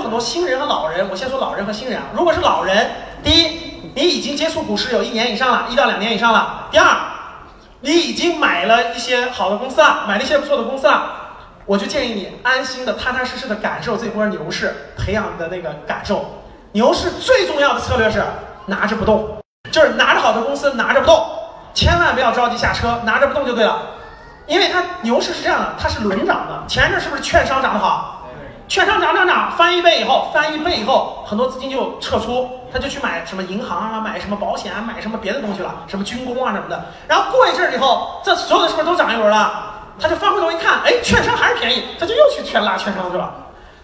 很多新人和老人。我先说老人和新人啊。如果是老人，第一，你已经接触股市有一年以上了，一到两年以上了；第二，你已经买了一些好的公司了，买了一些不错的公司了，我就建议你安心的、踏踏实实的感受这波牛市，培养的那个感受。牛市最重要的策略是拿着不动，就是拿着好的公司拿着不动，千万不要着急下车，拿着不动就对了。因为它牛市是这样的，它是轮涨的。前一阵是不是券商涨得好？券商涨涨涨，翻一倍以后，翻一倍以后，很多资金就撤出，他就去买什么银行啊，买什么保险啊，买什么别的东西了，什么军工啊什么的。然后过一阵儿以后，这所有的是不是都涨一轮了？他就翻回头一看，哎，券商还是便宜，他就又去全拉券商去了。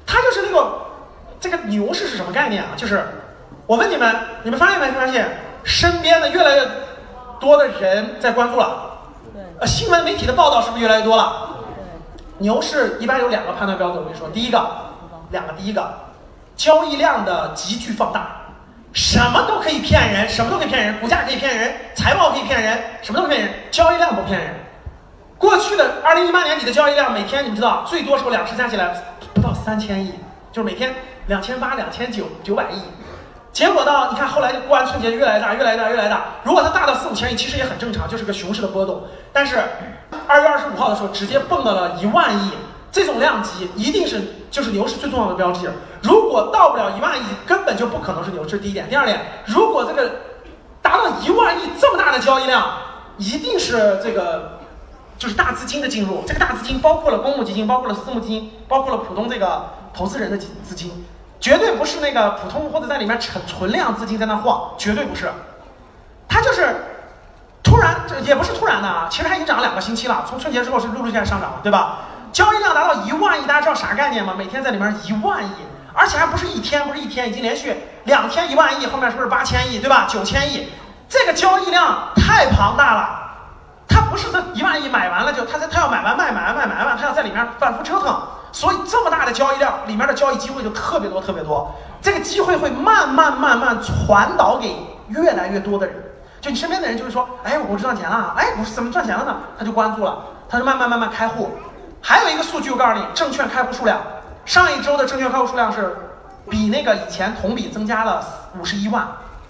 他就是那个这个牛市是什么概念啊？就是我问你们，你们发现没发现身边的越来越多的人在关注了？呃，新闻媒体的报道是不是越来越多了？牛市一般有两个判断标准，我跟你说，第一个，两个，第一个，交易量的急剧放大，什么都可以骗人，什么都可以骗人，股价可以骗人，财报可以骗人，什么都可以骗人，交易量不骗人。过去的二零一八年底的交易量，每天你们知道，最多时候两市加起来不到三千亿，就是每天两千八、两千九、九百亿。结果呢？你看后来就过完春节越来越大，越来越大，越来越大。如果它大到四五千亿，其实也很正常，就是个熊市的波动。但是二月二十五号的时候，直接蹦到了一万亿，这种量级一定是就是牛市最重要的标志。如果到不了一万亿，根本就不可能是牛。这是第一点。第二点，如果这个达到一万亿这么大的交易量，一定是这个就是大资金的进入。这个大资金包括了公募基金，包括了私募基金，包括了普通这个投资人的资资金。绝对不是那个普通或者在里面存存量资金在那晃，绝对不是，它就是突然，也不是突然的啊，其实它已经涨了两个星期了，从春节之后是陆陆续续上涨了，对吧？交易量达到一万亿，大家知道啥概念吗？每天在里面一万亿，而且还不是一天，不是一天，已经连续两天一万亿，后面是不是八千亿，对吧？九千亿，这个交易量太庞大了，它不是这一万亿买完了就，它它要买完卖，买完卖，买完卖，它要在里面反复折腾。所以这么大的交易量，里面的交易机会就特别多，特别多。这个机会会慢慢慢慢传导给越来越多的人。就你身边的人就会说：“哎，我赚钱了，哎，我是怎么赚钱了呢？”他就关注了，他就慢慢慢慢开户。还有一个数据，我告诉你，证券开户数量，上一周的证券开户数量是比那个以前同比增加了五十一万，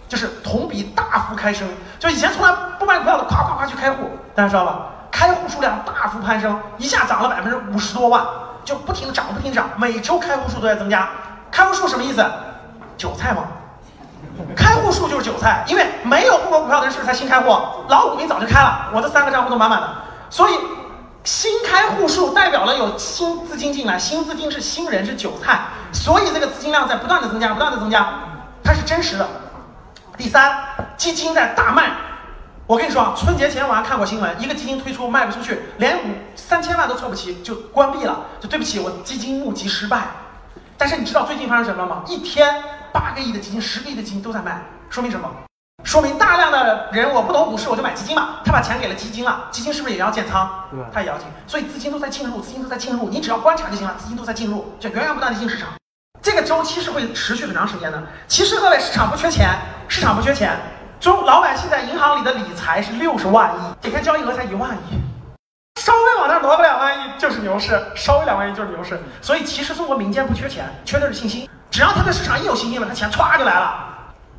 就是同比大幅开升。就以前从来不买股票的，夸夸夸去开户，大家知道吧？开户数量大幅攀升，一下涨了百分之五十多万。就不停的涨，不停涨，每周开户数都在增加。开户数什么意思？韭菜吗？开户数就是韭菜，因为没有户口股票的人是不是才新开户？老股民早就开了，我这三个账户都满满的。所以新开户数代表了有新资金进来，新资金是新人是韭菜，所以这个资金量在不断的增加，不断的增加，它是真实的。第三，基金在大卖。我跟你说啊，春节前我还看过新闻，一个基金推出卖不出去，连五三千万都凑不齐就关闭了，就对不起，我基金募集失败。但是你知道最近发生什么了吗？一天八个亿的基金，十个亿的基金都在卖，说明什么？说明大量的人我不懂股市，我就买基金嘛。他把钱给了基金了，基金是不是也要建仓？对，他也要进，所以资金都在进入，资金都在进入，你只要观察就行了，资金都在进入，就源源不断的进市场。这个周期是会持续很长时间的。其实各位，市场不缺钱，市场不缺钱。中老百姓在银行里的理财是六十万亿，每天交易额才一万亿，稍微往那挪个两万亿就是牛市，稍微两万亿就是牛市。所以其实中国民间不缺钱，缺的是信心。只要他对市场一有信心了，他钱歘就来了，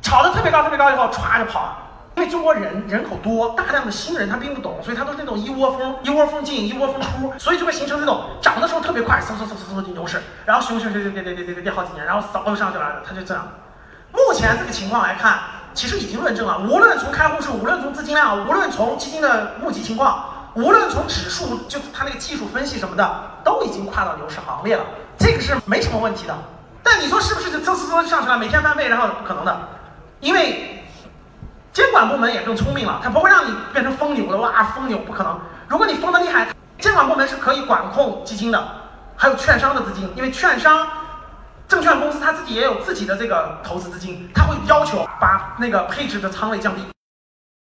炒得特别高特别高以后歘就跑了。因为中国人人口多，大量的新人他并不懂，所以他都是那种一窝蜂一窝蜂进一窝蜂出，所以就会形成这种涨的时候特别快，嗖嗖嗖嗖嗖进牛市，然后熊熊熊熊跌跌跌跌跌好几年，然后嗖就上去了，他就这样。目前这个情况来看。其实已经论证了，无论从开户数，无论从资金量，无论从基金的募集情况，无论从指数，就它那个技术分析什么的，都已经跨到牛市行列了，这个是没什么问题的。那你说是不是就嗖嗖嗖上去了，每天翻倍，然后不可能的，因为监管部门也更聪明了，它不会让你变成疯牛了，哇，疯牛不可能。如果你疯的厉害，监管部门是可以管控基金的，还有券商的资金，因为券商。证券公司他自己也有自己的这个投资资金，他会要求把那个配置的仓位降低。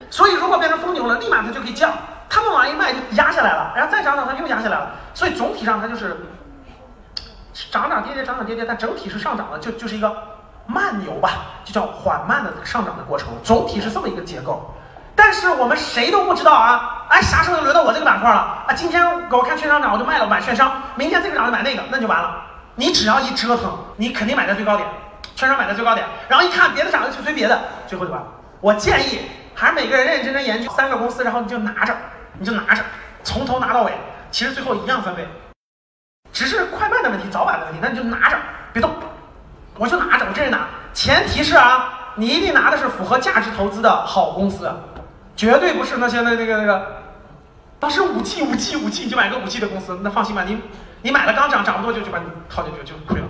所以如果变成疯牛了，立马它就可以降，他们往一卖就压下来了，然后再涨涨它又压下来了。所以总体上它就是涨涨跌跌，涨涨跌跌，但整体是上涨的，就就是一个慢牛吧，就叫缓慢的上涨的过程。总体是这么一个结构。但是我们谁都不知道啊，哎，啥时候轮到我这个板块了啊？今天我看券商涨，我就卖了买券商；明天这个涨就买那个，那就完了。你只要一折腾，你肯定买在最高点，券商买在最高点，然后一看别的涨了就追别的，最后就完了。我建议还是每个人认认真真研究三个公司，然后你就拿着，你就拿着，从头拿到尾，其实最后一样翻倍，只是快慢的问题，早晚的问题，那你就拿着，别动，我就拿着，我真是拿，前提是啊，你一定拿的是符合价值投资的好公司，绝对不是那些那那个那个，当时五 G 五 G 五 G 你就买个五 G 的公司，那放心吧，你你买了刚涨涨不多久就把你套进去就亏了。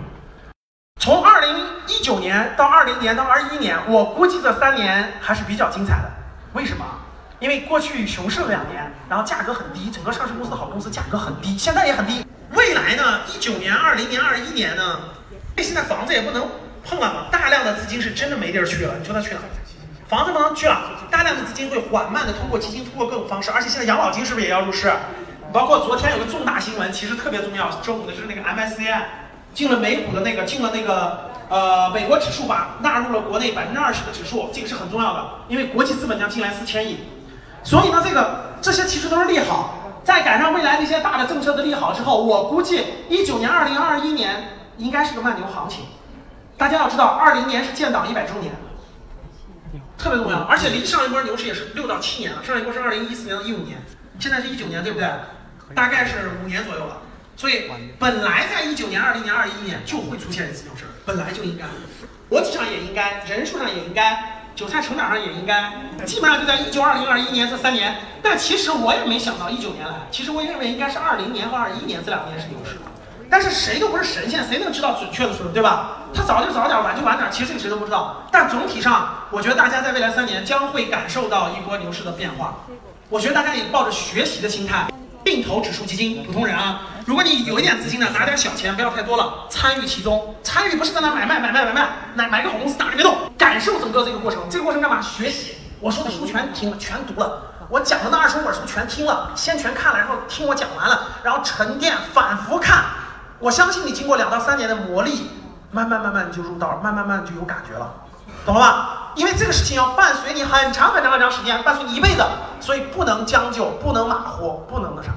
从二零一九年到二零年到二一年，我估计这三年还是比较精彩的。为什么？因为过去熊市了两年，然后价格很低，整个上市公司的好公司价格很低，现在也很低。未来呢？一九年、二零年、二一年呢？现在房子也不能碰了嘛，大量的资金是真的没地儿去了。你说它去哪？房子不能去了，大量的资金会缓慢的通过基金，通过各种方式，而且现在养老金是不是也要入市？包括昨天有个重大新闻，其实特别重要，周五的就是那个 MSCI。进了美股的那个，进了那个呃美国指数吧，纳入了国内百分之二十的指数，这个是很重要的，因为国际资本将进来四千亿，所以呢，这个这些其实都是利好。再赶上未来那些大的政策的利好之后，我估计一九年、二零二一年应该是个慢牛行情。大家要知道，二零年是建党一百周年，特别重要，而且离上一波牛市也是六到七年了，上一波是二零一四年到一五年，现在是一九年，对不对？大概是五年左右了。所以本来在一九年、二零年、二一年就会出现一次牛市，本来就应该，逻辑上也应该，人数上也应该，韭菜成长上也应该，基本上就在一九、二零、二一年这三年。但其实我也没想到一九年来，其实我认为应该是二零年和二一年这两年是牛市。但是谁都不是神仙，谁能知道准确的时候，对吧？他早就早点，晚就晚点，其实谁都不知道。但总体上，我觉得大家在未来三年将会感受到一波牛市的变化。我觉得大家也抱着学习的心态。定投指数基金，普通人啊，如果你有一点资金呢，拿点小钱，不要太多了，参与其中。参与不是在那买卖买卖买卖，买买个好公司打着别动，感受整个这个过程。这个过程干嘛？学习。我说的书全听了，全读了。我讲的那二十五本书全听了，先全看了，然后听我讲完了，然后沉淀，反复看。我相信你经过两到三年的磨砺，慢慢慢慢你就入道，慢慢慢就有感觉了，懂了吧？因为这个事情要伴随你很长很长很长时间，伴随你一辈子。所以不能将就，不能马虎，不能那啥。